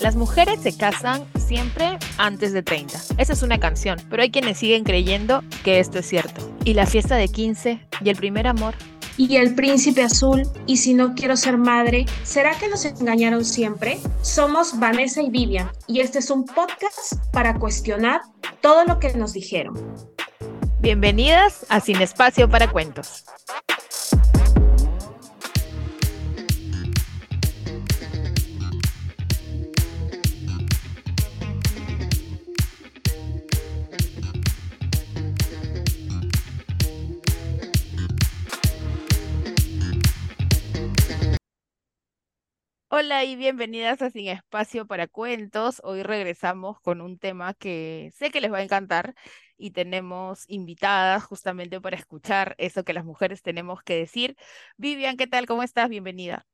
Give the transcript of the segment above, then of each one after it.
Las mujeres se casan siempre antes de 30. Esa es una canción, pero hay quienes siguen creyendo que esto es cierto. Y la fiesta de 15 y el primer amor. Y el príncipe azul, y si no quiero ser madre, ¿será que nos engañaron siempre? Somos Vanessa y Vivian, y este es un podcast para cuestionar todo lo que nos dijeron. Bienvenidas a Sin Espacio para Cuentos. Hola y bienvenidas a Sin Espacio para Cuentos. Hoy regresamos con un tema que sé que les va a encantar y tenemos invitadas justamente para escuchar eso que las mujeres tenemos que decir. Vivian, ¿qué tal? ¿Cómo estás? Bienvenida.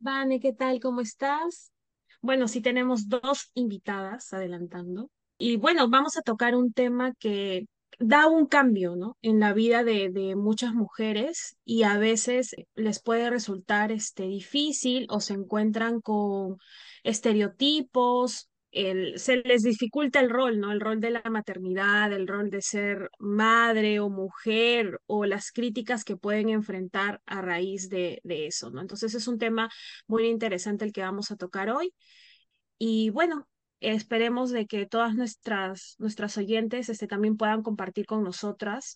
Vane, ¿qué tal? ¿Cómo estás? Bueno, sí tenemos dos invitadas adelantando. Y bueno, vamos a tocar un tema que da un cambio, ¿no? En la vida de, de, muchas mujeres y a veces les puede resultar este, difícil o se encuentran con estereotipos, el, se les dificulta el rol, ¿no? El rol de la maternidad, el rol de ser madre o mujer o las críticas que pueden enfrentar a raíz de, de eso, ¿no? Entonces es un tema muy interesante el que vamos a tocar hoy. Y bueno, Esperemos de que todas nuestras, nuestras oyentes este, también puedan compartir con nosotras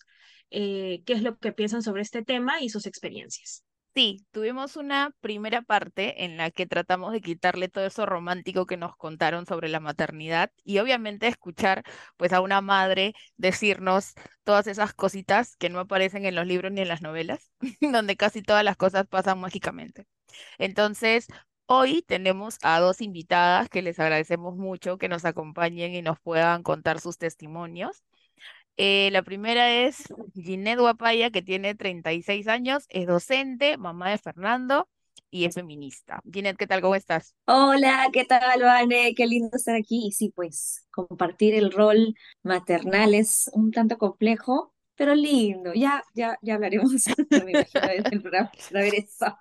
eh, qué es lo que piensan sobre este tema y sus experiencias. Sí, tuvimos una primera parte en la que tratamos de quitarle todo eso romántico que nos contaron sobre la maternidad y obviamente escuchar pues a una madre decirnos todas esas cositas que no aparecen en los libros ni en las novelas, donde casi todas las cosas pasan mágicamente. Entonces, Hoy tenemos a dos invitadas que les agradecemos mucho que nos acompañen y nos puedan contar sus testimonios. Eh, la primera es Ginette Guapaya, que tiene 36 años, es docente, mamá de Fernando y es feminista. Ginette, ¿qué tal? ¿Cómo estás? Hola, ¿qué tal, Vane? Qué lindo estar aquí. Y sí, pues compartir el rol maternal es un tanto complejo, pero lindo. Ya, ya, ya hablaremos, me imagino, programa ver eso.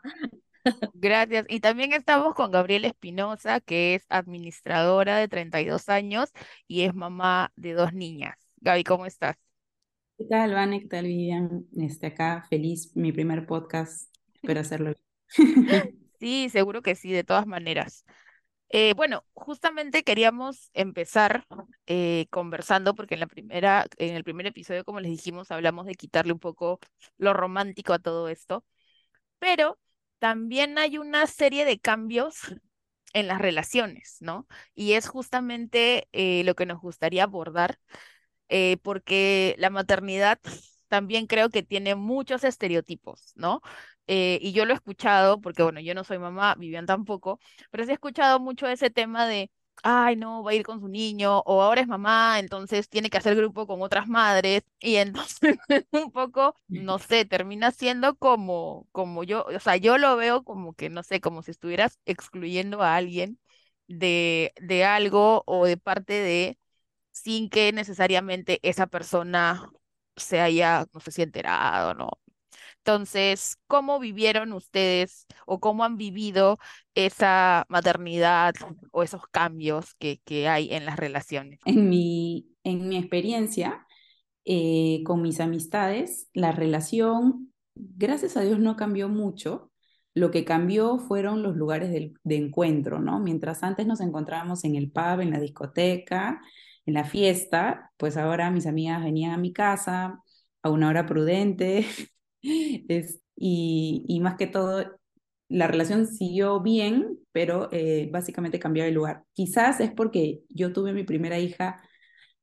Gracias. Y también estamos con Gabriela Espinosa, que es administradora de 32 años y es mamá de dos niñas. Gaby, ¿cómo estás? ¿Qué tal, Vane? ¿Qué tal, Vivian? Este, acá, feliz, mi primer podcast. Espero hacerlo. sí, seguro que sí, de todas maneras. Eh, bueno, justamente queríamos empezar eh, conversando porque en la primera, en el primer episodio, como les dijimos, hablamos de quitarle un poco lo romántico a todo esto, pero también hay una serie de cambios en las relaciones, ¿no? Y es justamente eh, lo que nos gustaría abordar, eh, porque la maternidad también creo que tiene muchos estereotipos, ¿no? Eh, y yo lo he escuchado, porque bueno, yo no soy mamá, Vivian tampoco, pero sí he escuchado mucho ese tema de ay, no, va a ir con su niño, o ahora es mamá, entonces tiene que hacer grupo con otras madres, y entonces un poco, no sé, termina siendo como, como yo, o sea, yo lo veo como que, no sé, como si estuvieras excluyendo a alguien de, de algo o de parte de, sin que necesariamente esa persona se haya, no sé si enterado, ¿no? Entonces, ¿cómo vivieron ustedes o cómo han vivido esa maternidad o esos cambios que, que hay en las relaciones? En mi, en mi experiencia, eh, con mis amistades, la relación, gracias a Dios, no cambió mucho. Lo que cambió fueron los lugares de, de encuentro, ¿no? Mientras antes nos encontrábamos en el pub, en la discoteca, en la fiesta, pues ahora mis amigas venían a mi casa a una hora prudente, Es, y, y, más que todo, la relación siguió bien, pero eh, básicamente cambió de lugar. Quizás es porque yo tuve mi primera hija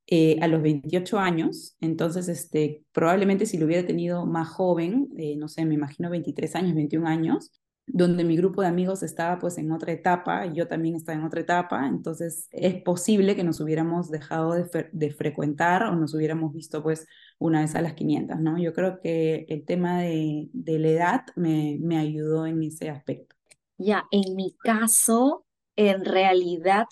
eh, a los 28 años, entonces este, probablemente si lo hubiera tenido más joven, eh, no sé, me imagino 23 años, 21 años, donde mi grupo de amigos estaba pues en otra etapa, y yo también estaba en otra etapa, entonces es posible que nos hubiéramos dejado de, de, frecuentar o nos hubiéramos visto pues una vez a las 500, ¿no? Yo creo que el tema de, de la edad me, me ayudó en ese aspecto. Ya, en mi caso, en realidad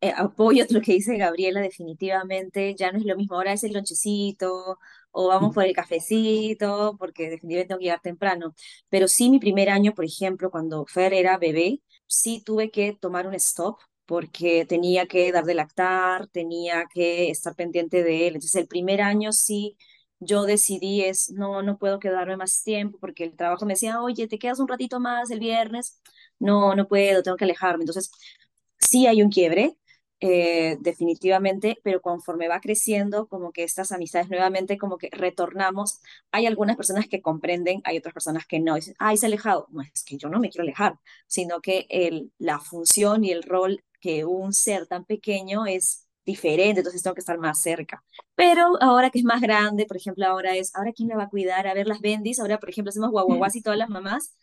eh, apoyo lo que dice Gabriela, definitivamente ya no es lo mismo, ahora es el lonchecito o vamos por el cafecito, porque definitivamente tengo que llegar temprano. Pero sí, mi primer año, por ejemplo, cuando Fer era bebé, sí tuve que tomar un stop porque tenía que dar de lactar, tenía que estar pendiente de él. Entonces el primer año sí yo decidí es, no, no puedo quedarme más tiempo porque el trabajo me decía, oye, te quedas un ratito más el viernes. No, no puedo, tengo que alejarme. Entonces sí hay un quiebre, eh, definitivamente, pero conforme va creciendo, como que estas amistades nuevamente, como que retornamos. Hay algunas personas que comprenden, hay otras personas que no. Dicen, ay, se ha alejado. No, es que yo no me quiero alejar, sino que el, la función y el rol que un ser tan pequeño es diferente, entonces tengo que estar más cerca. Pero ahora que es más grande, por ejemplo, ahora es, ahora quién me va a cuidar, a ver las bendis, ahora por ejemplo hacemos guaguaguas y todas las mamás,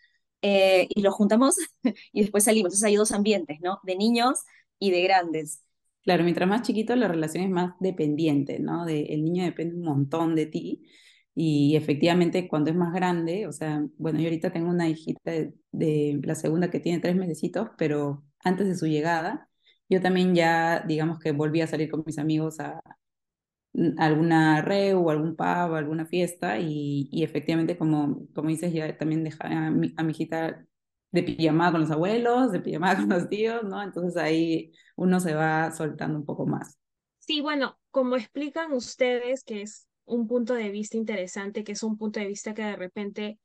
eh, y lo juntamos y después salimos. Entonces hay dos ambientes, ¿no? De niños y de grandes. Claro, mientras más chiquito la relación es más dependiente, ¿no? De, el niño depende un montón de ti y efectivamente cuando es más grande, o sea, bueno, yo ahorita tengo una hijita de, de la segunda que tiene tres mesecitos, pero antes de su llegada, yo también ya, digamos que volví a salir con mis amigos a, alguna re o algún pub, alguna fiesta y, y, efectivamente, como, como dices, ya también dejé a mi, a mi hijita de pijamada con los abuelos, de pijamada con los tíos, ¿no? Entonces ahí uno se va soltando un poco más. Sí, bueno, como explican ustedes, que es un punto de vista interesante, que es un punto de vista que de repente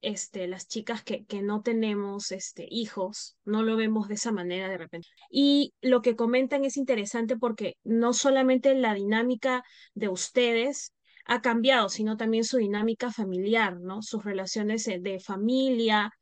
este, las chicas que, que no tenemos este, hijos, no lo vemos de esa manera de repente. Y lo que comentan es interesante porque no solamente la dinámica de ustedes ha cambiado, sino también su dinámica familiar, ¿no? Sus relaciones de familia,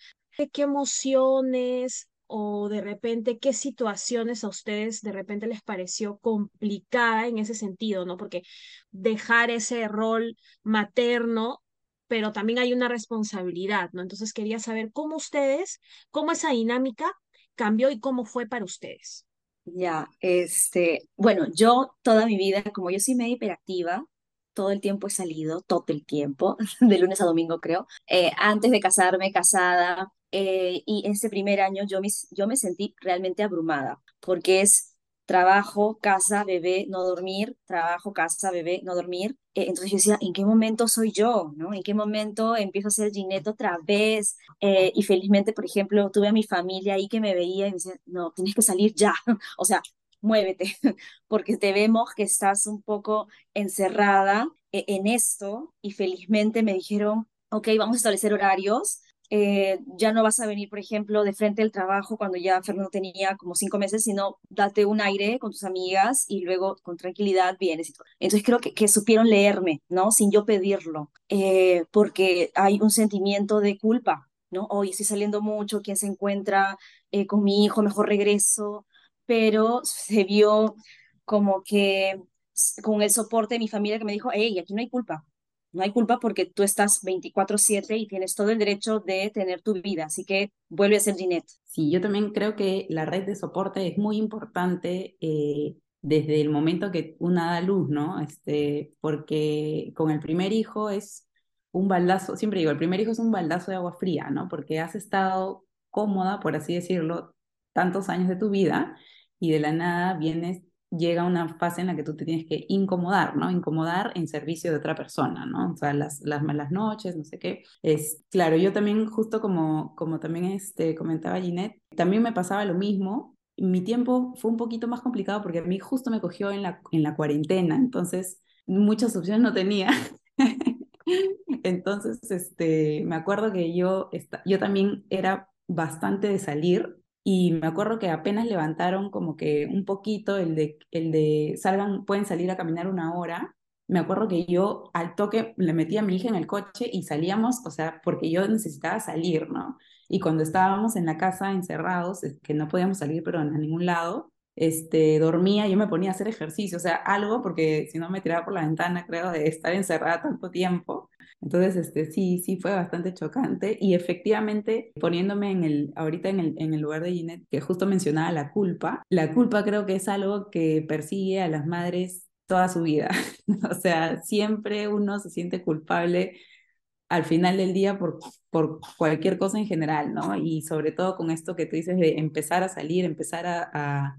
qué emociones o de repente qué situaciones a ustedes de repente les pareció complicada en ese sentido, ¿no? Porque dejar ese rol materno pero también hay una responsabilidad, ¿no? Entonces quería saber cómo ustedes, cómo esa dinámica cambió y cómo fue para ustedes. Ya, este, bueno, yo toda mi vida, como yo soy medio hiperactiva, todo el tiempo he salido, todo el tiempo, de lunes a domingo creo, eh, antes de casarme, casada, eh, y ese primer año yo me, yo me sentí realmente abrumada, porque es trabajo, casa, bebé, no dormir, trabajo, casa, bebé, no dormir. Eh, entonces yo decía, ¿en qué momento soy yo? ¿no? ¿En qué momento empiezo a ser Ginette otra vez? Eh, y felizmente, por ejemplo, tuve a mi familia ahí que me veía y me decía, no, tienes que salir ya. o sea, muévete, porque te vemos que estás un poco encerrada eh, en esto y felizmente me dijeron, ok, vamos a establecer horarios eh, ya no vas a venir, por ejemplo, de frente al trabajo cuando ya Fernando tenía como cinco meses, sino date un aire con tus amigas y luego con tranquilidad vienes. Entonces creo que, que, supieron leerme, ¿no? Sin yo pedirlo, eh, porque hay un sentimiento de culpa, ¿no? Hoy estoy saliendo mucho, ¿quién se encuentra eh, con mi hijo? Mejor regreso, pero se vio como que con el soporte de mi familia que me dijo, hey, aquí no hay culpa, no hay culpa porque tú estás 24/7 y tienes todo el derecho de tener tu vida, así que vuelve a ser Ginette. Sí, yo también creo que la red de soporte es muy importante eh, desde el momento que una da luz, ¿no? Este, porque con el primer hijo es un baldazo, siempre digo, el primer hijo es un baldazo de agua fría, ¿no? Porque has estado cómoda, por así decirlo, tantos años de tu vida y de la nada vienes llega una fase en la que tú te tienes que incomodar, ¿no? Incomodar en servicio de otra persona, ¿no? O sea, las, las malas noches, no sé qué. Es, claro, yo también, justo como, como también este, comentaba Ginette, también me pasaba lo mismo. Mi tiempo fue un poquito más complicado porque a mí justo me cogió en la, en la cuarentena, entonces muchas opciones no tenía. entonces, este, me acuerdo que yo, yo también era bastante de salir, y me acuerdo que apenas levantaron como que un poquito el de, el de salgan, pueden salir a caminar una hora. Me acuerdo que yo al toque le metí a mi hija en el coche y salíamos, o sea, porque yo necesitaba salir, ¿no? Y cuando estábamos en la casa encerrados, que no podíamos salir pero a ningún lado, este, dormía, yo me ponía a hacer ejercicio, o sea, algo, porque si no me tiraba por la ventana, creo, de estar encerrada tanto tiempo. Entonces, este, sí, sí fue bastante chocante y efectivamente poniéndome en el, ahorita en el, en el lugar de Ginette, que justo mencionaba la culpa, la culpa creo que es algo que persigue a las madres toda su vida. o sea, siempre uno se siente culpable al final del día por, por cualquier cosa en general, ¿no? Y sobre todo con esto que tú dices de empezar a salir, empezar a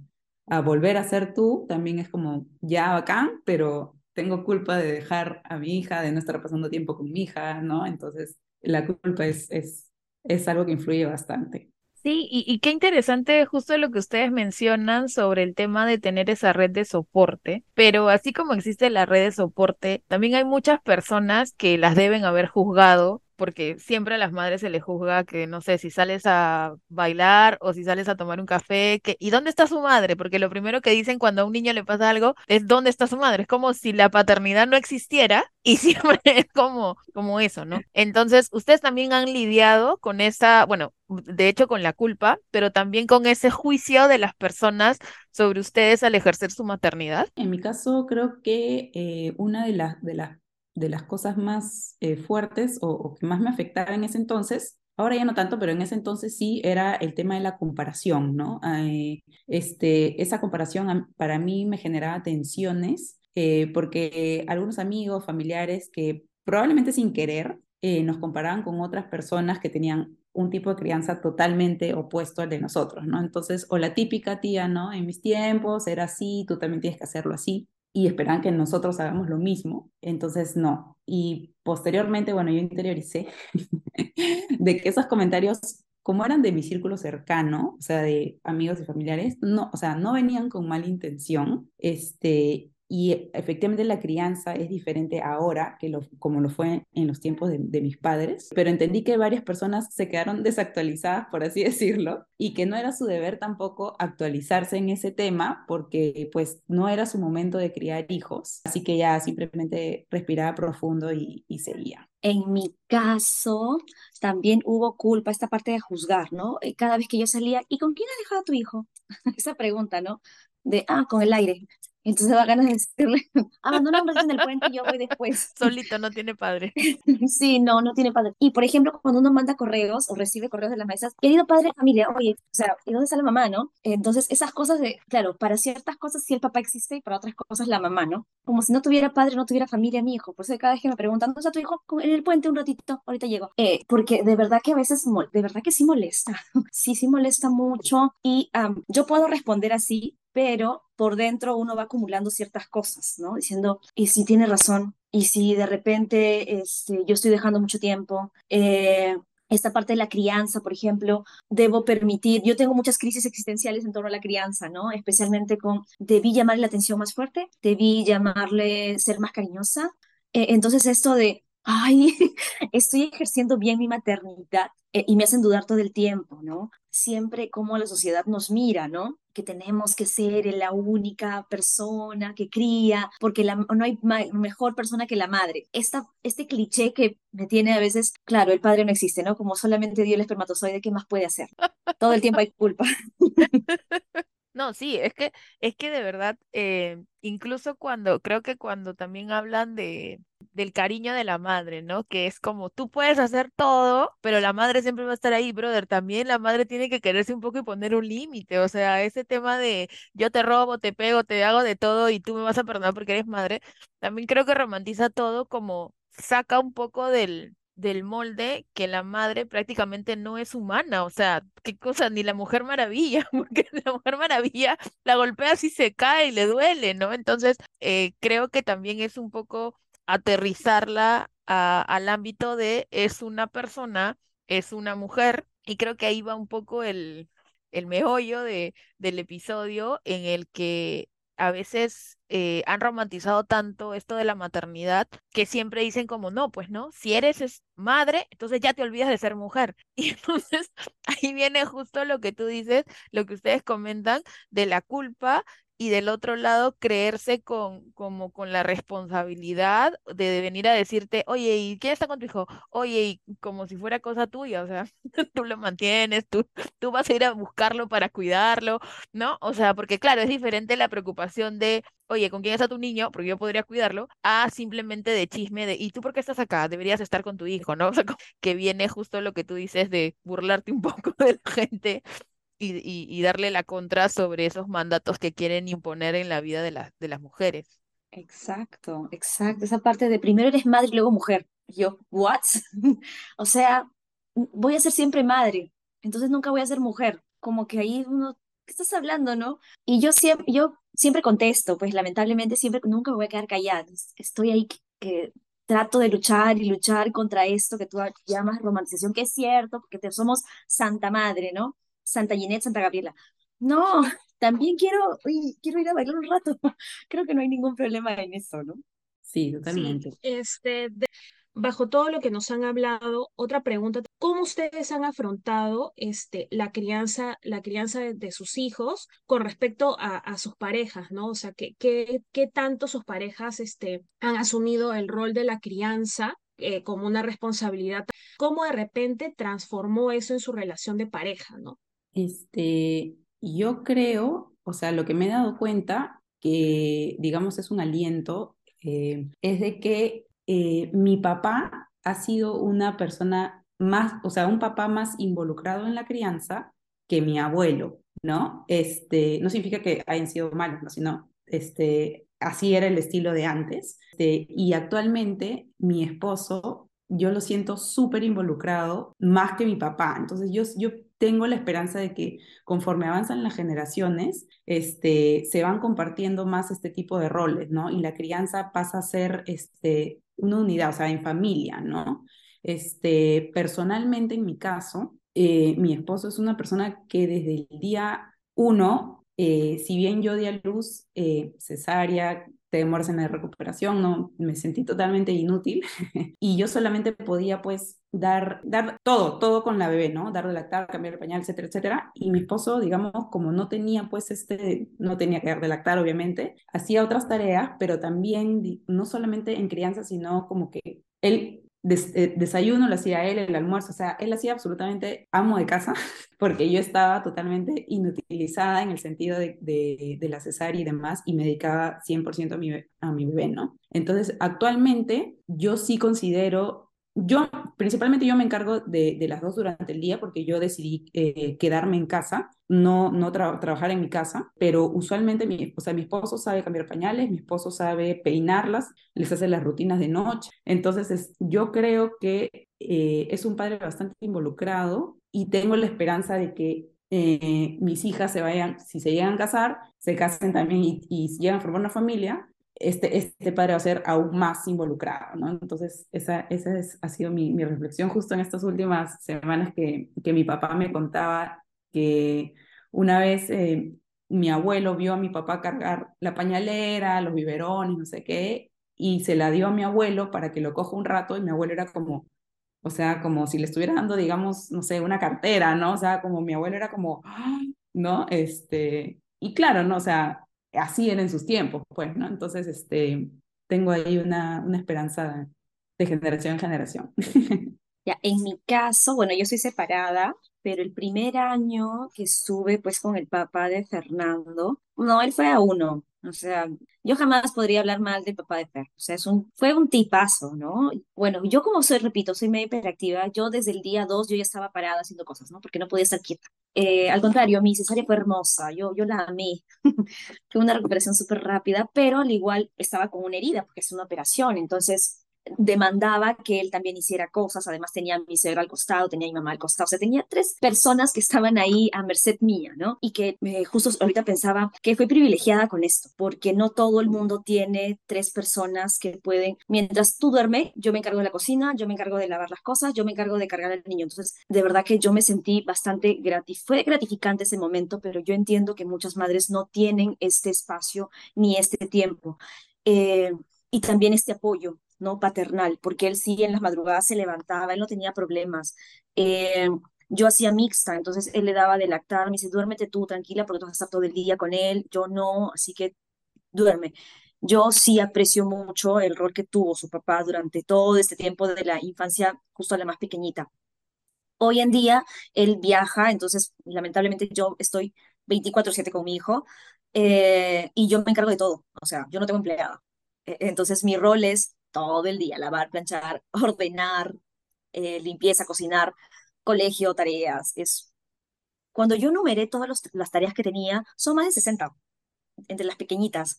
a volver a ser tú, también es como ya bacán, pero tengo culpa de dejar a mi hija, de no estar pasando tiempo con mi hija, ¿no? Entonces, la culpa es, es, es algo que influye bastante. Sí, y, y qué interesante justo lo que ustedes mencionan sobre el tema de tener esa red de soporte, pero así como existe la red de soporte, también hay muchas personas que las deben haber juzgado porque siempre a las madres se les juzga que, no sé, si sales a bailar o si sales a tomar un café, que, ¿y dónde está su madre? Porque lo primero que dicen cuando a un niño le pasa algo es ¿dónde está su madre? Es como si la paternidad no existiera y siempre es como, como eso, ¿no? Entonces, ustedes también han lidiado con esa, bueno, de hecho con la culpa, pero también con ese juicio de las personas sobre ustedes al ejercer su maternidad. En mi caso, creo que eh, una de las, de las de las cosas más eh, fuertes o, que más me afectaba en ese entonces, ahora ya no tanto, pero en ese entonces sí era el tema de la comparación, ¿no? Eh, este, esa comparación para mí me generaba tensiones eh, porque algunos amigos, familiares que probablemente sin querer nos comparaban con otras personas que tenían un tipo de crianza totalmente opuesto al de nosotros, ¿no? Entonces, o la típica tía, ¿no? En mis tiempos era así, tú también tienes que hacerlo así y esperan que nosotros hagamos lo mismo. Entonces, no. Y posteriormente, bueno, yo interioricé de que esos comentarios, como eran de mi círculo cercano, o sea, de amigos y familiares, no, o sea, no venían con mala intención, este, y efectivamente la crianza es diferente ahora que lo, como lo fue en los tiempos de, de, mis padres, pero entendí que varias personas se quedaron desactualizadas, por así decirlo, y que no era su deber tampoco actualizarse en ese tema porque pues no era su momento de criar hijos, así que ya simplemente respiraba profundo y, y seguía. En mi caso, también hubo culpa, esta parte de juzgar, ¿no? Eh, cada vez que yo salía, ¿y con quién has dejado a tu hijo? Esa pregunta, ¿no? De, ah, con el aire. Entonces da ganas de decirle, abandona un en el puente y yo voy después. Solito, no tiene padre. sí, no, no tiene padre. Y por ejemplo, cuando uno manda correos o recibe correos de las maestras, querido padre de familia, oye, o sea, ¿y dónde está la mamá, no? Entonces, esas cosas de, claro, para ciertas cosas sí el papá existe y para otras cosas la mamá, ¿no? Como si no tuviera padre, no tuviera familia mi hijo. Por eso cada vez que me preguntan, ¿dónde está tu hijo? En el puente un ratito, ahorita llego. Eh, porque de verdad que a veces, de verdad que sí molesta. sí, sí molesta mucho. Y yo puedo responder así, pero por dentro uno va acumulando ciertas cosas, ¿no? Diciendo, y si tiene razón, y si de repente este, yo estoy dejando mucho tiempo, eh, esta parte de la crianza, por ejemplo, debo permitir, yo tengo muchas crisis existenciales en torno a la crianza, ¿no? Especialmente con, debí llamarle la atención más fuerte, debí llamarle ser más cariñosa. Eh, entonces esto de, ay, estoy ejerciendo bien mi maternidad eh, y me hacen dudar todo el tiempo, ¿no? Siempre como la sociedad nos mira, ¿no? que tenemos que ser la única persona que cría, porque no hay mejor persona que la madre. Esta, este cliché que me tiene a veces, claro, el padre no existe, ¿no? Como solamente dio el espermatozoide, ¿qué más puede hacer? Todo el tiempo hay culpa. No, sí, es que, es que de verdad, eh, incluso cuando, creo que cuando también hablan de, del cariño de la madre, ¿no? Que es como, tú puedes hacer todo, pero la madre siempre va a estar ahí, brother. También la madre tiene que quererse un poco y poner un límite. O sea, ese tema de yo te robo, te pego, te hago de todo y tú me vas a perdonar porque eres madre, también creo que romantiza todo como saca un poco del del molde que la madre prácticamente no es humana, o sea, qué cosa, ni la Mujer Maravilla, porque la Mujer Maravilla la golpea si se cae y le duele, ¿no? Entonces, eh, creo que también es un poco aterrizarla al ámbito de es una persona, es una mujer, y creo que ahí va un poco el, el meollo de, del episodio en el que a veces eh, han romantizado tanto esto de la maternidad que siempre dicen como, no, pues no, si eres madre, entonces ya te olvidas de ser mujer. Y entonces ahí viene justo lo que tú dices, lo que ustedes comentan de la culpa y del otro lado creerse con, como con la responsabilidad de, venir a decirte, oye, ¿y quién está con tu hijo? Oye, como si fuera cosa tuya, o sea, tú lo mantienes, tú, tú vas a ir a buscarlo para cuidarlo, ¿no? O sea, porque claro, es diferente la preocupación de, oye, ¿con quién está tu niño? Porque yo podría cuidarlo, a simplemente de chisme de, ¿y tú por qué estás acá? Deberías estar con tu hijo, ¿no? O sea, que viene justo lo que tú dices de burlarte un poco de la gente y, darle la contra sobre esos mandatos que quieren imponer en la vida de, de las mujeres. Exacto, exacto. Esa parte de primero eres madre y luego mujer. Yo, ¿what? o sea, voy a ser siempre madre, entonces nunca voy a ser mujer. Como que ahí uno, ¿qué estás hablando, no? Y yo siempre, yo siempre contesto, pues lamentablemente siempre, nunca me voy a quedar callada. Estoy ahí que, trato de luchar y luchar contra esto que tú llamas romantización, que es cierto, porque te, somos santa madre, ¿no? Santa Ginette, Santa Gabriela. No, también quiero, quiero ir a bailar un rato. Creo que no hay ningún problema en eso, ¿no? Sí, totalmente. Sí, este, bajo todo lo que nos han hablado, otra pregunta, ¿cómo ustedes han afrontado este, la crianza, la crianza de, sus hijos con respecto a, sus parejas, ¿no? O sea, ¿qué, qué, qué tanto sus parejas este, han asumido el rol de la crianza eh, como una responsabilidad? ¿Cómo de repente transformó eso en su relación de pareja, ¿no? Este, yo creo, o sea, lo que me he dado cuenta, que digamos es un aliento, eh, es de que eh, mi papá ha sido una persona más, o sea, un papá más involucrado en la crianza que mi abuelo, ¿no? Este, no significa que hayan sido malos, ¿no? Sino, este, así era el estilo de antes. Este, y actualmente mi esposo, yo lo siento súper involucrado, más que mi papá. Entonces yo, yo tengo la esperanza de que conforme avanzan las generaciones, este, se van compartiendo más este tipo de roles, ¿no? Y la crianza pasa a ser este, una unidad, o sea, en familia, ¿no? Este, personalmente, en mi caso, eh, mi esposo es una persona que desde el día uno, eh, si bien yo di a luz eh, cesárea, te demoras en la recuperación, no, me sentí totalmente inútil y yo solamente podía pues dar, dar todo, todo con la bebé, ¿no? Dar de lactar, cambiar el pañal, etcétera, etcétera. Y mi esposo, digamos, como no tenía pues este, no tenía que dar de lactar, obviamente, hacía otras tareas, pero también no solamente en crianza, sino como que él eh, desayuno lo hacía él, el almuerzo, o sea, él hacía absolutamente amo de casa, porque yo estaba totalmente inutilizada en el sentido de, de, la cesárea y demás, y me dedicaba 100% a mi, a mi bebé, ¿no? Entonces, actualmente yo sí considero yo, principalmente yo me encargo de, las dos durante el día porque yo decidí eh, quedarme en casa, no, no trabajar en mi casa, pero usualmente mi, o mi esposo sabe cambiar pañales, mi esposo sabe peinarlas, les hace las rutinas de noche. Entonces, yo creo que eh, es un padre bastante involucrado y tengo la esperanza de que eh, mis hijas se vayan, si se llegan a casar, se casen también y, y llegan a formar una familia, este, este padre va a ser aún más involucrado, ¿no? Entonces, esa, esa ha sido mi, mi, reflexión justo en estas últimas semanas que, que mi papá me contaba que una vez eh, mi abuelo vio a mi papá cargar la pañalera, los biberones, no sé qué, y se la dio a mi abuelo para que lo coja un rato y mi abuelo era como, o sea, como si le estuviera dando, digamos, no sé, una cartera, ¿no? O sea, como mi abuelo era como. ¿no? Este, y claro, ¿no? O sea, así eran sus tiempos, pues, ¿no? Entonces, este, tengo ahí una, una esperanza de generación en generación. Ya, en mi caso, bueno, yo soy separada, pero el primer año que estuve pues con el papá de Fernando, no, él fue a uno, o sea, yo jamás podría hablar mal del papá de Fer, o sea, es un, fue un tipazo, ¿no? Bueno, yo como soy, repito, soy medio hiperactiva, yo desde el día dos yo ya estaba parada haciendo cosas, ¿no? Porque no podía estar quieta. Eh, al contrario, mi cesárea fue hermosa, yo, yo la amé, fue una recuperación súper rápida, pero al igual estaba con una herida, porque es una operación, entonces demandaba que él también hiciera cosas, además tenía a mi suegra al costado, tenía a mi mamá al costado, o sea, tenía tres personas que estaban ahí a merced mía, ¿no? Y que eh, justo ahorita pensaba que fui privilegiada con esto, porque no todo el mundo tiene tres personas que pueden, mientras tú duermes, yo me encargo de la cocina, yo me encargo de lavar las cosas, yo me encargo de cargar al niño, entonces de verdad que yo me sentí bastante gratis, fue gratificante ese momento, pero yo entiendo que muchas madres no tienen este espacio ni este tiempo. Eh, y también este apoyo ¿no? paternal, porque él sí en las madrugadas se levantaba, él no tenía problemas. Eh, yo hacía mixta, entonces él le daba de lactar, me dice, duérmete tú tranquila porque tú vas a estar todo el día con él, yo no, así que duerme. Yo sí aprecio mucho el rol que tuvo su papá durante todo este tiempo de la infancia, justo a la más pequeñita. Hoy en día él viaja, entonces lamentablemente yo estoy 24/7 con mi hijo eh, y yo me encargo de todo, o sea, yo no tengo empleada. E, entonces mi rol es todo el día, lavar, planchar, ordenar, eh, limpieza, cocinar, colegio, tareas. Es... Cuando yo numeré todas las tareas que tenía, son más de 60, entre las pequeñitas.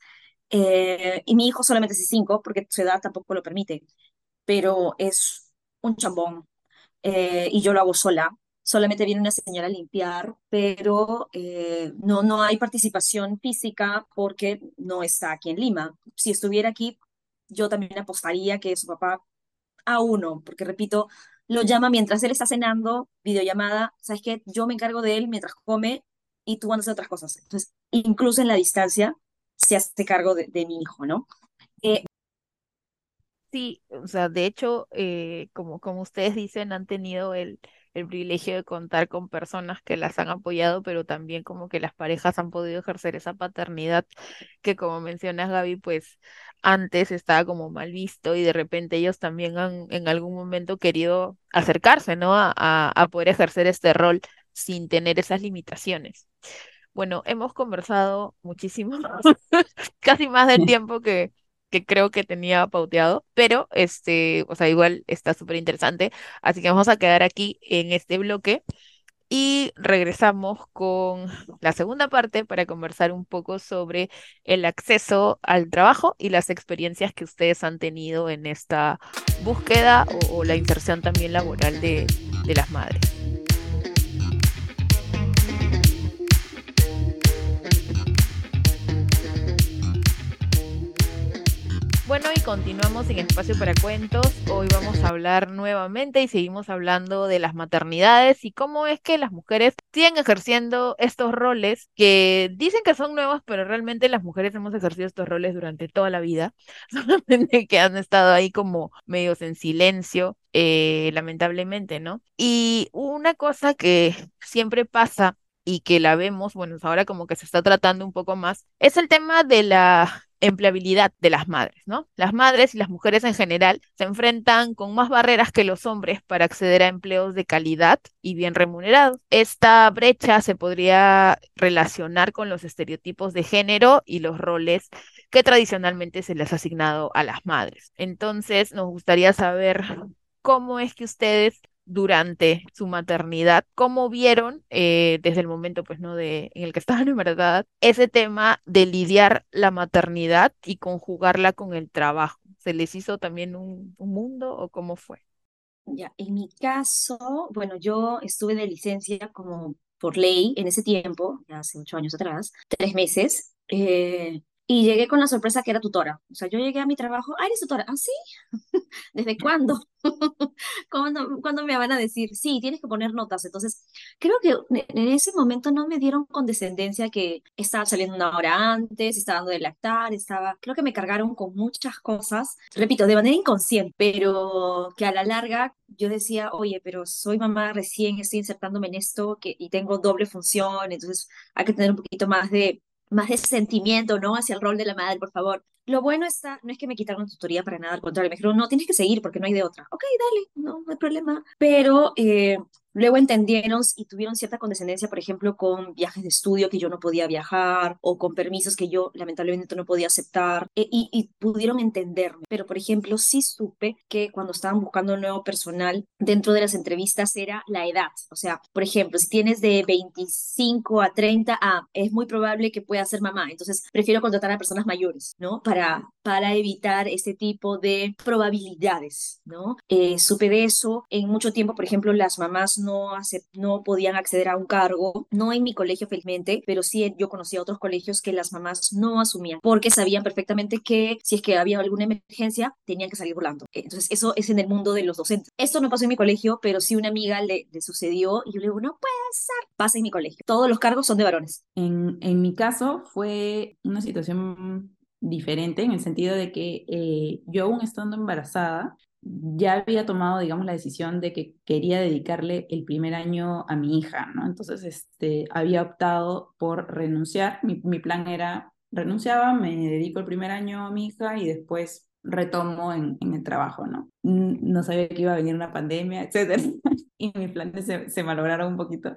Eh, y mi hijo solamente hace 5, porque su edad tampoco lo permite, pero es un chambón. Eh, y yo lo hago sola. Solamente viene una señora a limpiar, pero no, no hay participación física porque no está aquí en Lima. Si estuviera aquí, yo también apostaría que su papá a uno, porque repito, lo llama mientras él está cenando, videollamada, ¿sabes qué? Yo me encargo de él mientras come y tú andas otras cosas. Entonces, incluso en la distancia, se hace cargo de, de mi hijo, ¿no? Eh, Sí, o sea, de hecho, eh, como, como ustedes dicen, han tenido el, el privilegio de contar con personas que las han apoyado, pero también como que las parejas han podido ejercer esa paternidad que, como mencionas, Gaby, pues antes estaba como mal visto y de repente ellos también han en algún momento querido acercarse, ¿no? A, a, a poder ejercer este rol sin tener esas limitaciones. Bueno, hemos conversado muchísimo, casi más del tiempo que, que creo que tenía pauteado, pero este, o sea, igual está súper interesante. Así que vamos a quedar aquí en este bloque y regresamos con la segunda parte para conversar un poco sobre el acceso al trabajo y las experiencias que ustedes han tenido en esta búsqueda o, la inserción también laboral de las madres. Bueno, y continuamos en Espacio para Cuentos. Hoy vamos a hablar nuevamente y seguimos hablando de las maternidades y cómo es que las mujeres siguen ejerciendo estos roles que dicen que son nuevos, pero realmente las mujeres hemos ejercido estos roles durante toda la vida, solamente que han estado ahí como medios en silencio, eh, lamentablemente, ¿no? Y una cosa que siempre pasa y que la vemos, bueno, ahora como que se está tratando un poco más, es el tema de la empleabilidad de las madres, ¿no? Las madres y las mujeres en general se enfrentan con más barreras que los hombres para acceder a empleos de calidad y bien remunerados. Esta brecha se podría relacionar con los estereotipos de género y los roles que tradicionalmente se les ha asignado a las madres. Entonces, nos gustaría saber cómo es que ustedes durante su maternidad, cómo vieron eh, desde el momento pues no de en el que estaban embarazadas ese tema de lidiar la maternidad y conjugarla con el trabajo. ¿Se les hizo también un, un mundo o cómo fue? ya, en mi caso, bueno, yo estuve de licencia como por ley en ese tiempo, ya hace ocho años atrás, tres meses, eh, y llegué con la sorpresa que era tutora. O sea, yo llegué a mi trabajo, ah, eres tutora, ¿ah, sí? ¿Desde cuándo? ¿Cuándo, cuándo me van a decir, sí, tienes que poner notas? Entonces, creo que en ese momento no me dieron condescendencia que estaba saliendo una hora antes, estaba dando de lactar, estaba, creo que me cargaron con muchas cosas, repito, de manera inconsciente, pero que a la larga yo decía, oye, pero soy mamá recién, estoy insertándome en esto que, y tengo doble función, entonces hay que tener un poquito más de más de sentimiento, ¿no? Hacia el rol de la madre, por favor. Lo bueno está, no es que me quitaron tutoría para nada, al contrario, me dijeron, no, tienes que seguir porque no hay de otra. Ok, dale, no, no hay problema. Pero eh, luego entendieron y tuvieron cierta condescendencia, por ejemplo, con viajes de estudio que yo no podía viajar o con permisos que yo lamentablemente no podía aceptar e, y, y, pudieron entenderme. Pero, por ejemplo, sí supe que cuando estaban buscando nuevo personal, dentro de las entrevistas era la edad. O sea, por ejemplo, si tienes de 25 a 30, ah, es muy probable que pueda ser mamá. Entonces, prefiero contratar a personas mayores, ¿no? Para para, evitar ese tipo de probabilidades, ¿no? Eh, supe de eso. En mucho tiempo, por ejemplo, las mamás no, no podían acceder a un cargo, no en mi colegio felizmente, pero sí yo conocía otros colegios que las mamás no asumían porque sabían perfectamente que si es que había alguna emergencia, tenían que salir volando. Entonces, eso es en el mundo de los docentes. Esto no pasó en mi colegio, pero sí una amiga le, le sucedió y yo le digo, no puede ser, pasa en mi colegio. Todos los cargos son de varones. En, en mi caso fue una situación diferente en el sentido de que eh, yo aún estando embarazada, ya había tomado, digamos, la decisión de que quería dedicarle el primer año a mi hija, ¿no? Entonces, este, había optado por renunciar. Mi, mi plan era, renunciaba, me dedico el primer año a mi hija y después retomo en, en el trabajo, ¿no? No sabía que iba a venir una pandemia, etcétera, y mis planes se, se malograron un poquito.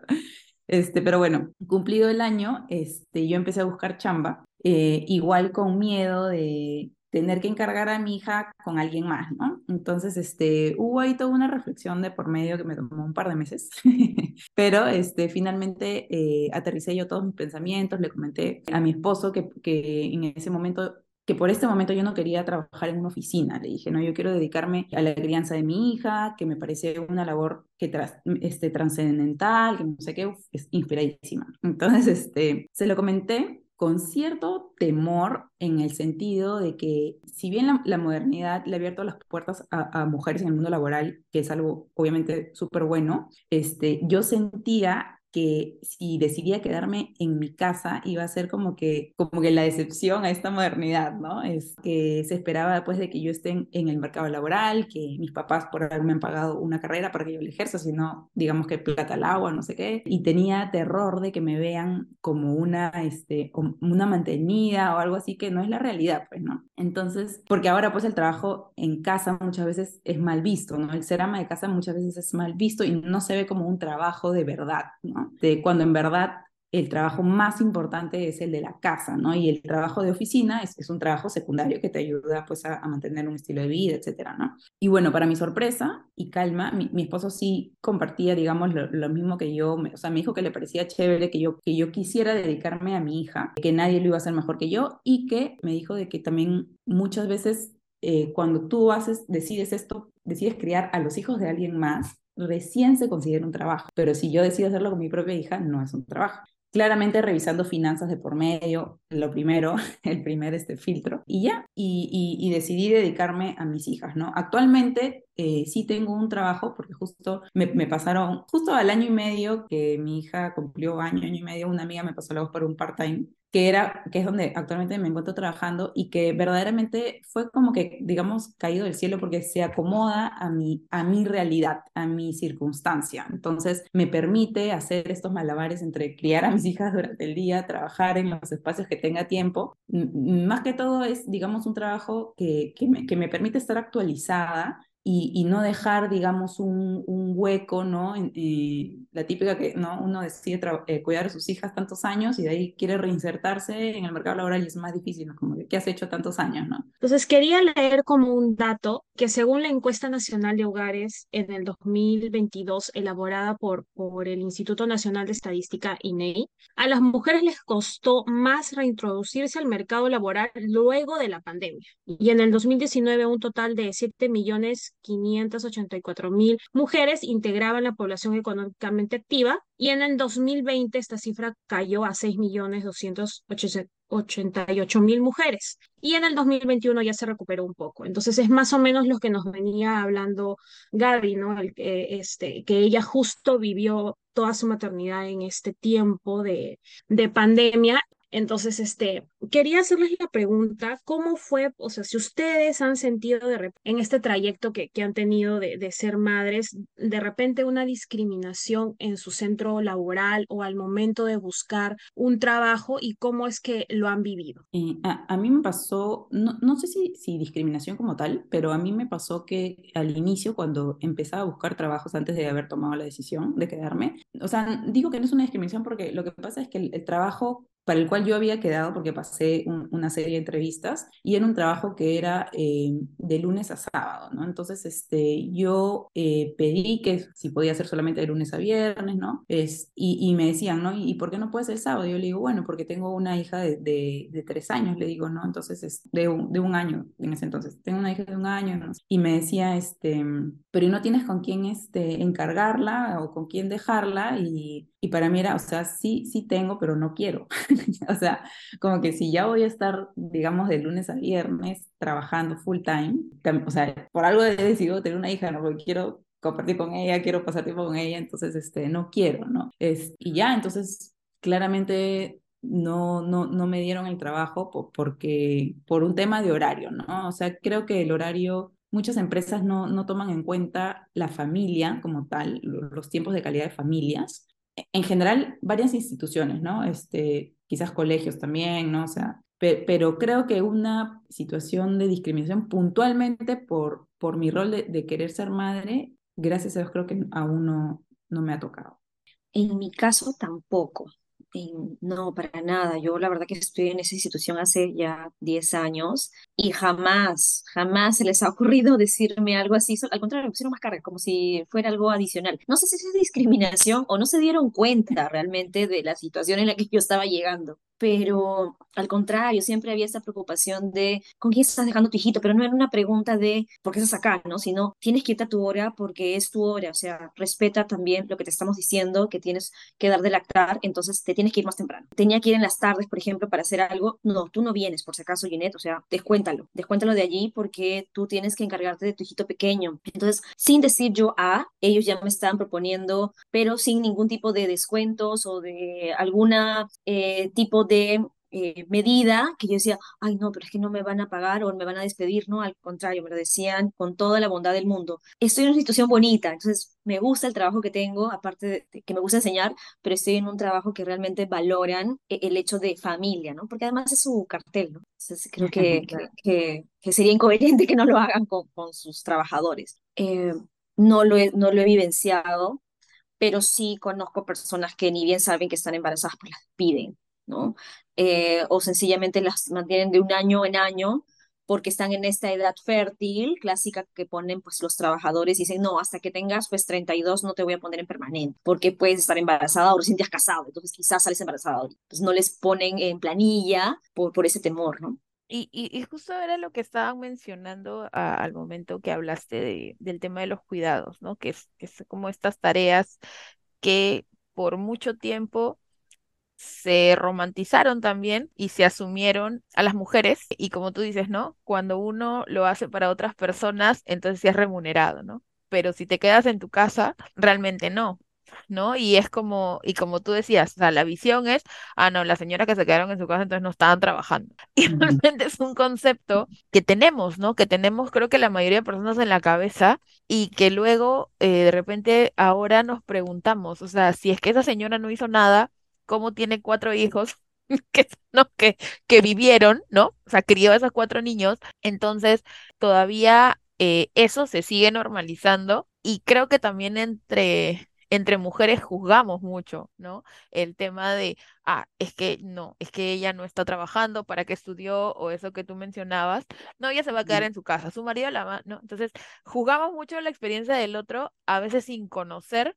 Este, pero bueno, cumplido el año, este, yo empecé a buscar chamba eh, igual con miedo de tener que encargar a mi hija con alguien más, ¿no? Entonces, este, hubo ahí toda una reflexión de por medio que me tomó un par de meses, pero este, finalmente eh, aterricé yo todos mis pensamientos, le comenté a mi esposo que, que en ese momento que por este momento yo no quería trabajar en una oficina. Le dije, no, yo quiero dedicarme a la crianza de mi hija, que me parece una labor que tras, este, trascendental, que no sé qué, es inspiradísima. Entonces, este, se lo comenté con cierto temor en el sentido de que si bien la, modernidad le ha abierto las puertas a, a, mujeres en el mundo laboral, que es algo obviamente súper bueno, este, yo sentía que si decidía quedarme en mi casa iba a ser como que, como que la decepción a esta modernidad, ¿no? Es que se esperaba después de que yo esté en, el mercado laboral, que mis papás por haberme han pagado una carrera para que yo la ejerza, sino digamos que plata al agua, no sé qué, y tenía terror de que me vean como una, este, una mantenida o algo así que no es la realidad, pues, ¿no? Entonces, porque ahora pues el trabajo en casa muchas veces es mal visto, ¿no? El ser ama de casa muchas veces es mal visto y no se ve como un trabajo de verdad, ¿no? De cuando en verdad el trabajo más importante es el de la casa, ¿no? Y el trabajo de oficina es, un trabajo secundario que te ayuda pues a, mantener un estilo de vida, etcétera, ¿no? Y bueno, para mi sorpresa y calma, mi, esposo sí compartía, digamos, lo, mismo que yo, o sea, me dijo que le parecía chévere que yo, que yo quisiera dedicarme a mi hija, que nadie lo iba a hacer mejor que yo y que me dijo de que también muchas veces eh, cuando tú haces, decides esto, decides criar a los hijos de alguien más, recién se considera un trabajo. Pero si yo decido hacerlo con mi propia hija, no es un trabajo. Claramente revisando finanzas de por medio, lo primero, el primer este filtro, y ya, y, decidí dedicarme a mis hijas, ¿no? Actualmente eh, sí tengo un trabajo porque justo me, me, pasaron, justo al año y medio que mi hija cumplió año, año y medio, una amiga me pasó la voz por un part-time que era, que es donde actualmente me encuentro trabajando y que verdaderamente fue como que, digamos, caído del cielo porque se acomoda a mi, a mi realidad, a mi circunstancia. Entonces, me permite hacer estos malabares entre criar a mis hijas durante el día, trabajar en los espacios que tenga tiempo. más que todo es, digamos, un trabajo que, que, me, que me permite estar actualizada y, no dejar, digamos, un, hueco, ¿no? Y la típica que ¿no? uno decide eh, cuidar a sus hijas tantos años y de ahí quiere reinsertarse en el mercado laboral y es más difícil, ¿no? Como ¿qué has hecho tantos años, no? Entonces, quería leer como un dato que según la encuesta nacional de hogares en el 2022, elaborada por, por el Instituto Nacional de Estadística, INEI, a las mujeres les costó más reintroducirse al mercado laboral luego de la pandemia. Y en el 2019, un total de 7 millones 584 mil mujeres integraban la población económicamente activa y en el 2020 esta cifra cayó a 6 millones 288 mil mujeres y en el 2021 ya se recuperó un poco. Entonces es más o menos lo que nos venía hablando Gaby, ¿no? El, este, que ella justo vivió toda su maternidad en este tiempo de, de pandemia entonces, este, quería hacerles la pregunta, ¿cómo fue, o sea, si ustedes han sentido de en este trayecto que, que han tenido de, de, ser madres, de repente una discriminación en su centro laboral o al momento de buscar un trabajo y cómo es que lo han vivido? Eh, a, mí me pasó, no, no sé si, si discriminación como tal, pero a mí me pasó que al inicio, cuando empezaba a buscar trabajos antes de haber tomado la decisión de quedarme, o sea, digo que no es una discriminación porque lo que pasa es que el trabajo para el cual yo había quedado porque pasé una serie de entrevistas y era un trabajo que era eh, de lunes a sábado, ¿no? Entonces, este, yo eh, pedí que si podía ser solamente de lunes a viernes, ¿no? Es, y, me decían, ¿no? ¿Y por qué no puede ser el sábado? Y yo le digo, bueno, porque tengo una hija de, tres años, le digo, ¿no? Entonces, es de un, de un año en ese entonces. Tengo una hija de un año, ¿no? Y me decía, este, pero no tienes con quién este, encargarla o con quién dejarla? Y, y para mí era, o sea, sí, sí tengo, pero no quiero. o sea, como que si ya voy a estar, digamos, de lunes a viernes trabajando full time, o sea, por algo he decidido tener una hija, ¿no? Porque quiero compartir con ella, quiero pasar tiempo con ella, entonces, este, no quiero, ¿no? Es, y ya, entonces, claramente no, no, no me dieron el trabajo porque, por un tema de horario, ¿no? O sea, creo que el horario muchas empresas no, no, toman en cuenta la familia como tal, los tiempos de calidad de familias, en general varias instituciones, ¿no? Este, quizás colegios también, ¿no? O sea, pero creo que una situación de discriminación puntualmente por, por mi rol de, querer ser madre, gracias a Dios creo que aún no, no me ha tocado. En mi caso tampoco no, para nada. Yo la verdad que estoy en esa institución hace ya 10 años y jamás, jamás se les ha ocurrido decirme algo así. Al contrario, me pusieron más carga, como si fuera algo adicional. No sé si es discriminación o no se dieron cuenta realmente de la situación en la que yo estaba llegando. Pero al contrario, siempre había esa preocupación de con quién estás dejando tu hijito, pero no era una pregunta de por qué estás acá, ¿no? Sino tienes que irte a tu hora porque es tu hora, o sea, respeta también lo que te estamos diciendo, que tienes que dar de lactar, entonces te tienes que ir más temprano. Tenía que ir en las tardes, por ejemplo, para hacer algo, no, tú no vienes, por si acaso, Ginette, o sea, descuéntalo, descuéntalo de allí porque tú tienes que encargarte de tu hijito pequeño. Entonces, sin decir yo a, ellos ya me estaban proponiendo, pero sin ningún tipo de descuentos o de alguna eh, tipo de eh, medida que yo decía, ay no, pero es que no me van a pagar o me van a despedir, no, al contrario, me lo decían con toda la bondad del mundo. Estoy en una situación bonita, entonces me gusta el trabajo que tengo, aparte de que me gusta enseñar, pero estoy en un trabajo que realmente valoran e, el hecho de familia, ¿no? Porque además es su cartel, ¿no? Entonces creo que, que, que, sería incoherente que no lo hagan con, con sus trabajadores. Eh, no, lo he, no lo he vivenciado, pero sí conozco personas que ni bien saben que están embarazadas, pues las piden, ¿no? Eh, o sencillamente las mantienen de un año en año porque están en esta edad fértil clásica que ponen pues los trabajadores y dicen, no, hasta que tengas pues 32 no te voy a poner en permanente, porque puedes estar embarazada o recién te has casado, entonces quizás sales embarazada. Entonces no les ponen en planilla por, por ese temor, ¿no? Y, y, justo era lo que estaban mencionando al momento que hablaste de, del tema de los cuidados, ¿no? Que es, que es como estas tareas que por mucho tiempo se romantizaron también y se asumieron a las mujeres. Y como tú dices, ¿no? Cuando uno lo hace para otras personas, entonces sí es remunerado, ¿no? Pero si te quedas en tu casa, realmente no. ¿no? Y es como, y como tú decías, o sea, la visión es, ah, no, las señoras que se quedaron en su casa entonces no estaban trabajando. Y realmente es un concepto que tenemos, ¿no? Que tenemos creo que la mayoría de personas en la cabeza y que luego eh, de repente ahora nos preguntamos, o sea, si es que esa señora no hizo nada, cómo tiene cuatro hijos que, no, que, que vivieron, ¿no? O sea, crió a esos cuatro niños. Entonces, todavía eh, eso se sigue normalizando y creo que también entre, entre mujeres juzgamos mucho, ¿no? El tema de, ah, es que no, es que ella no está trabajando, ¿para qué estudió? O eso que tú mencionabas, no, ella se va a quedar en su casa, su marido la va, ¿no? Entonces, juzgamos mucho la experiencia del otro, a veces sin conocer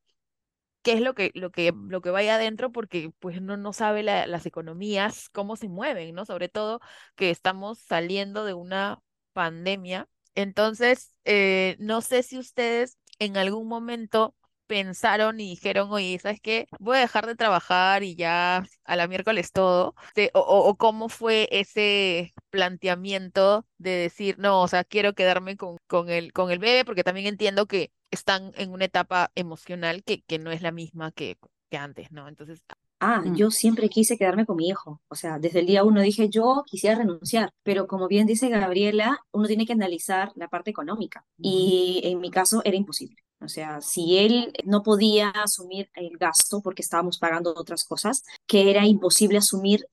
qué es lo que, lo que, lo que vaya adentro, porque pues no, no sabe las economías, cómo se mueven, ¿no? Sobre todo que estamos saliendo de una pandemia. Entonces, eh, no sé si ustedes en algún momento pensaron y dijeron, oye, ¿sabes qué? Voy a dejar de trabajar y ya a la miércoles todo. O, o, cómo fue ese planteamiento de decir, no, o sea, quiero quedarme con, con, el, con el bebé, porque también entiendo que están en una etapa emocional que, que no es la misma que, que antes, ¿no? Entonces... Ah, mm. yo siempre quise quedarme con mi hijo. O sea, desde el día uno dije, yo quisiera renunciar, pero como bien dice Gabriela, uno tiene que analizar la parte económica. Y en mi caso era imposible. O sea, si él no podía asumir el gasto porque estábamos pagando otras cosas, que era imposible asumir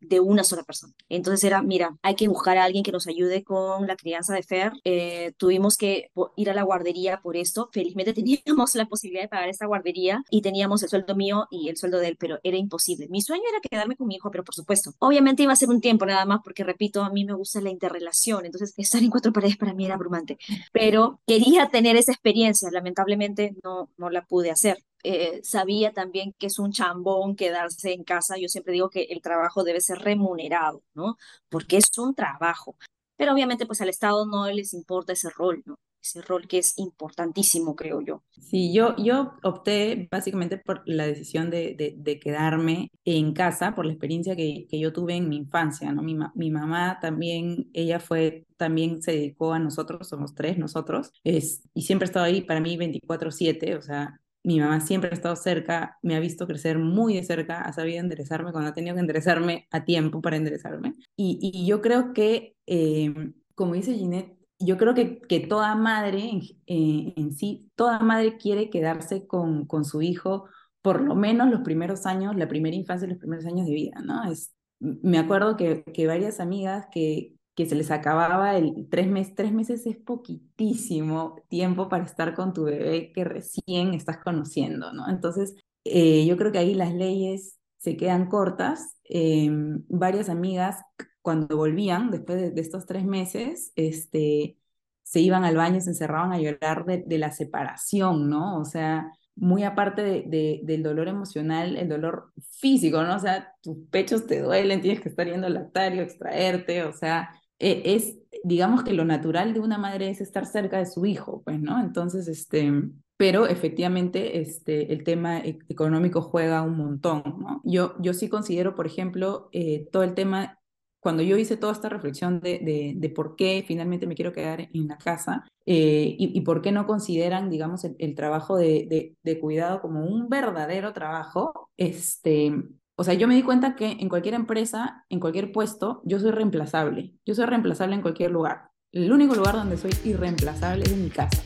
de una sola persona. Entonces era, mira, hay que buscar a alguien que nos ayude con la crianza de Fer. Eh, tuvimos que ir a la guardería por esto. Felizmente teníamos la posibilidad de pagar esta guardería y teníamos el sueldo mío y el sueldo de él, pero era imposible. Mi sueño era quedarme con mi hijo, pero por supuesto, obviamente iba a ser un tiempo nada más porque, repito, a mí me gusta la interrelación. Entonces, estar en cuatro paredes para mí era abrumante, pero quería tener esa experiencia. Lamentablemente no, no la pude hacer. Eh, sabía también que es un chambón quedarse en casa. Yo siempre digo que el trabajo debe ser remunerado, ¿no? Porque es un trabajo. Pero obviamente pues al Estado no les importa ese rol, ¿no? Ese rol que es importantísimo, creo yo. Sí, yo, yo opté básicamente por la decisión de, de, quedarme en casa por la experiencia que, que, yo tuve en mi infancia, ¿no? Mi, mi mamá también, ella fue, también se dedicó a nosotros, somos tres nosotros, es, y siempre ha estado ahí para mí 24/7, o sea, mi mamá siempre ha estado cerca, me ha visto crecer muy de cerca, ha sabido enderezarme cuando ha tenido que enderezarme a tiempo para enderezarme. Y, yo creo que, eh, como dice Ginette, yo creo que, que toda madre en, eh, en, sí, toda madre quiere quedarse con, con su hijo por lo menos los primeros años, la primera infancia los primeros años de vida, ¿no? Es, me acuerdo que, que varias amigas que, que se les acababa el tres meses, tres meses es poquitísimo tiempo para estar con tu bebé que recién estás conociendo, ¿no? Entonces, eh, yo creo que ahí las leyes se quedan cortas. Em, varias amigas, cuando volvían, después de, estos tres meses, este, se iban al baño, se encerraban a llorar de, de la separación, ¿no? O sea, muy aparte de, del dolor emocional, el dolor físico, ¿no? O sea, tus pechos te duelen, tienes que estar yendo al lactario, extraerte, o sea, e, es, digamos que lo natural de una madre es estar cerca de su hijo, pues, ¿no? Entonces, este, pero efectivamente este, el tema e, económico juega un montón. Yo, yo sí considero, por ejemplo, eh, todo el tema cuando yo hice toda esta reflexión de, de, por qué finalmente me quiero quedar en la casa eh, y, por qué no consideran, digamos, el, trabajo de, de, cuidado como un verdadero trabajo, este, o sea, yo me di cuenta que en cualquier empresa, en cualquier puesto, yo soy reemplazable. Yo soy reemplazable en cualquier lugar. El único lugar donde soy irreemplazable es en mi casa.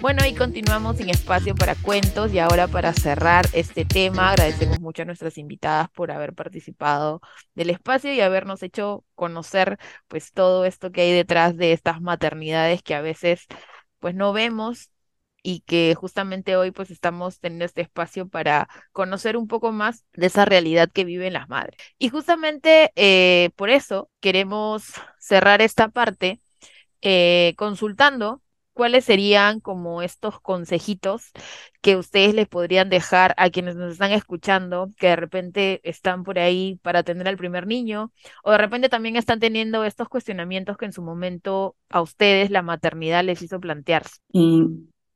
Bueno, y continuamos sin espacio para cuentos y ahora para cerrar este tema, agradecemos mucho a nuestras invitadas por haber participado del espacio y habernos hecho conocer pues todo esto que hay detrás de estas maternidades que a veces pues no vemos y que justamente hoy pues estamos teniendo este espacio para conocer un poco más de esa realidad que viven las madres. Y justamente eh, por eso queremos cerrar esta parte eh, consultando ¿cuáles serían como estos consejitos que ustedes les podrían dejar a quienes nos están escuchando, que de repente están por ahí para tener al primer niño, o de repente también están teniendo estos cuestionamientos que en su momento a ustedes la maternidad les hizo plantearse?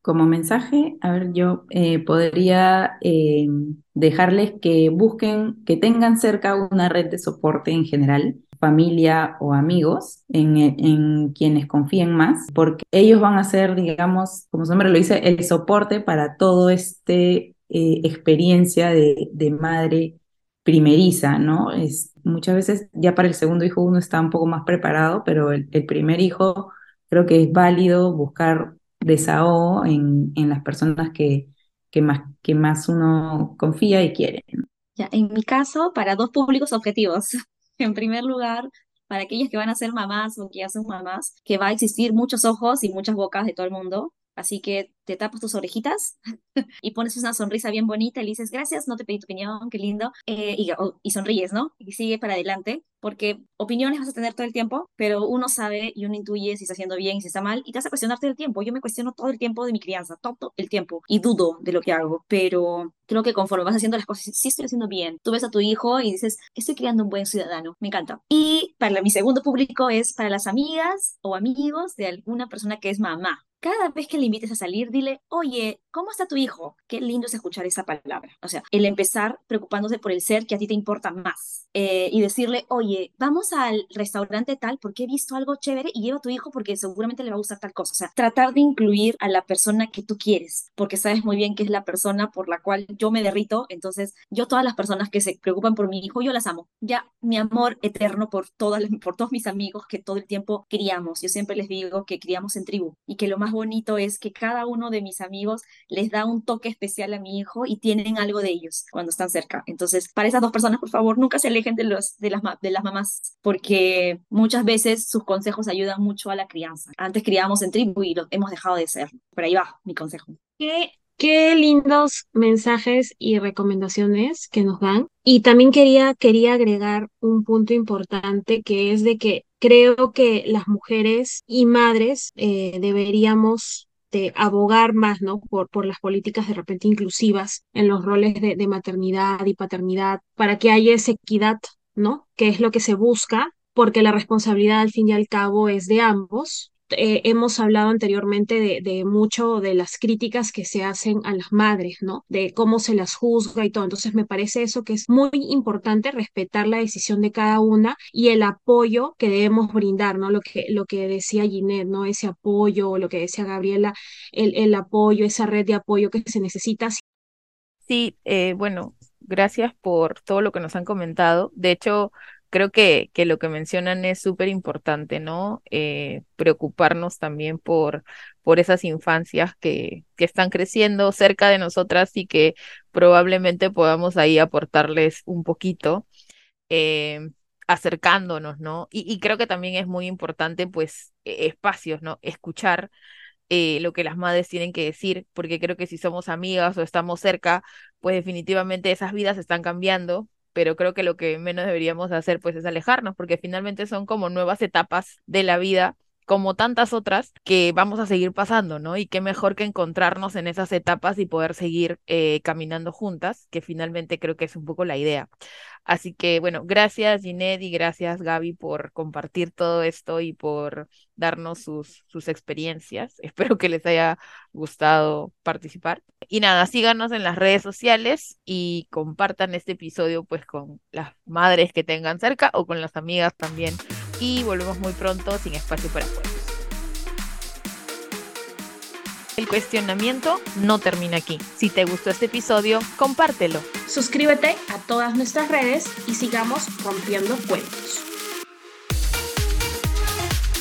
como mensaje, a ver, yo eh, podría eh, dejarles que busquen, que tengan cerca una red de soporte en general, familia o amigos en, quienes confíen más, porque ellos van a ser, digamos, como su nombre lo dice, el soporte para todo este eh, experiencia de, madre primeriza, ¿no? Es, muchas veces ya para el segundo hijo uno está un poco más preparado, pero el, primer hijo creo que es válido buscar desahogo en, en las personas que, que, más, que más uno confía y quiere. Ya, en mi caso, para dos públicos objetivos. En primer lugar, para aquellas que van a ser mamás o que ya son mamás, que va a existir muchos ojos y muchas bocas de todo el mundo. Así que te tapas tus orejitas y pones una sonrisa bien bonita y le dices, gracias, no te pedí tu opinión, qué lindo, eh, y, y, sonríes, ¿no? Y sigue para adelante, porque opiniones vas a tener todo el tiempo, pero uno sabe y uno intuye si está haciendo bien si está mal, y te vas a cuestionar todo el tiempo. Yo me cuestiono todo el tiempo de mi crianza, todo el tiempo, y dudo de lo que hago, pero creo que conforme vas haciendo las cosas, sí estoy haciendo bien. Tú ves a tu hijo y dices, estoy criando un buen ciudadano, me encanta. Y para mi segundo público es para las amigas o amigos de alguna persona que es mamá. Cada vez que le invites a salir, dile, oye, ¿cómo está tu hijo? Qué lindo es escuchar esa palabra. O sea, el empezar preocupándose por el ser que a ti te importa más. Eh, y decirle, oye, vamos al restaurante tal porque he visto algo chévere y lleva a tu hijo porque seguramente le va a gustar tal cosa. O sea, tratar de incluir a la persona que tú quieres, porque sabes muy bien que es la persona por la cual yo me derrito. Entonces, yo todas las personas que se preocupan por mi hijo, yo las amo. Ya, mi amor eterno por, todas, por todos mis amigos que todo el tiempo criamos. Yo siempre les digo que criamos en tribu y que lo más bonito es que cada uno de mis amigos les da un toque especial a mi hijo y tienen algo de ellos cuando están cerca. Entonces, para esas dos personas, por favor, nunca se alejen de, los, de, las, de las mamás, porque muchas veces sus consejos ayudan mucho a la crianza. Antes criábamos en tribu y lo hemos dejado de ser. Pero ahí va mi consejo. ¿Qué Qué lindos mensajes y recomendaciones que nos dan. Y también quería, quería agregar un punto importante que es de que creo que las mujeres y madres eh, deberíamos de abogar más, ¿no? Por, por las políticas de repente inclusivas en los roles de, de maternidad y paternidad, para que haya esa equidad, ¿no? Que es lo que se busca, porque la responsabilidad al fin y al cabo es de ambos, eh, hemos hablado anteriormente de, de, mucho de las críticas que se hacen a las madres, ¿no? De cómo se las juzga y todo. Entonces me parece eso que es muy importante respetar la decisión de cada una y el apoyo que debemos brindar, ¿no? Lo que, lo que decía Ginette, ¿no? Ese apoyo, lo que decía Gabriela, el, el apoyo, esa red de apoyo que se necesita. Sí, eh, bueno, gracias por todo lo que nos han comentado. De hecho, creo que, que lo que mencionan es súper importante, ¿no? Eh, preocuparnos también por, por esas infancias que, que están creciendo cerca de nosotras y que probablemente podamos ahí aportarles un poquito. Eh, acercándonos, ¿no? Y, y, creo que también es muy importante, pues, e, espacios, ¿no? Escuchar eh, lo que las madres tienen que decir, porque creo que si somos amigas o estamos cerca, pues definitivamente esas vidas están cambiando pero creo que lo que menos deberíamos hacer pues es alejarnos, porque finalmente son como nuevas etapas de la vida como tantas otras que vamos a seguir pasando, ¿no? Y qué mejor que encontrarnos en esas etapas y poder seguir eh, caminando juntas, que finalmente creo que es un poco la idea. Así que bueno, gracias Ginette y gracias Gaby por compartir todo esto y por darnos sus, sus experiencias. Espero que les haya gustado participar. Y nada, síganos en las redes sociales y compartan este episodio pues con las madres que tengan cerca o con las amigas también. Y volvemos muy pronto sin espacio para juegos. El cuestionamiento no termina aquí. Si te gustó este episodio, compártelo. Suscríbete a todas nuestras redes y sigamos rompiendo cuentos.